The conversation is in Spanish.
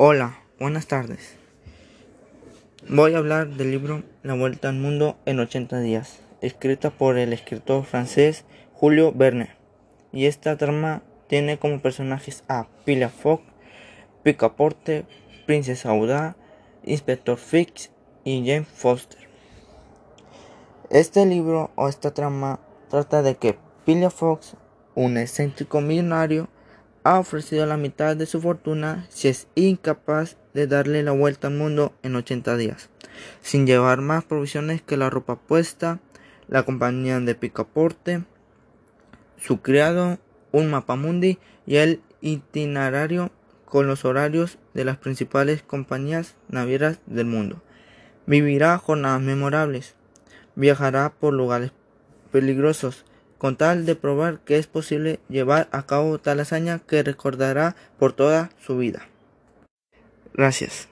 Hola, buenas tardes. Voy a hablar del libro La Vuelta al Mundo en 80 días, escrita por el escritor francés Julio Verne. Y esta trama tiene como personajes a Pila Fogg, Picaporte, Princesa Audá, Inspector Fix y James Foster. Este libro o esta trama trata de que Pila Fox, un excéntrico millonario, ha ofrecido la mitad de su fortuna si es incapaz de darle la vuelta al mundo en 80 días, sin llevar más provisiones que la ropa puesta, la compañía de picaporte, su criado, un mapamundi y el itinerario con los horarios de las principales compañías navieras del mundo. Vivirá jornadas memorables, viajará por lugares peligrosos, con tal de probar que es posible llevar a cabo tal hazaña que recordará por toda su vida. Gracias.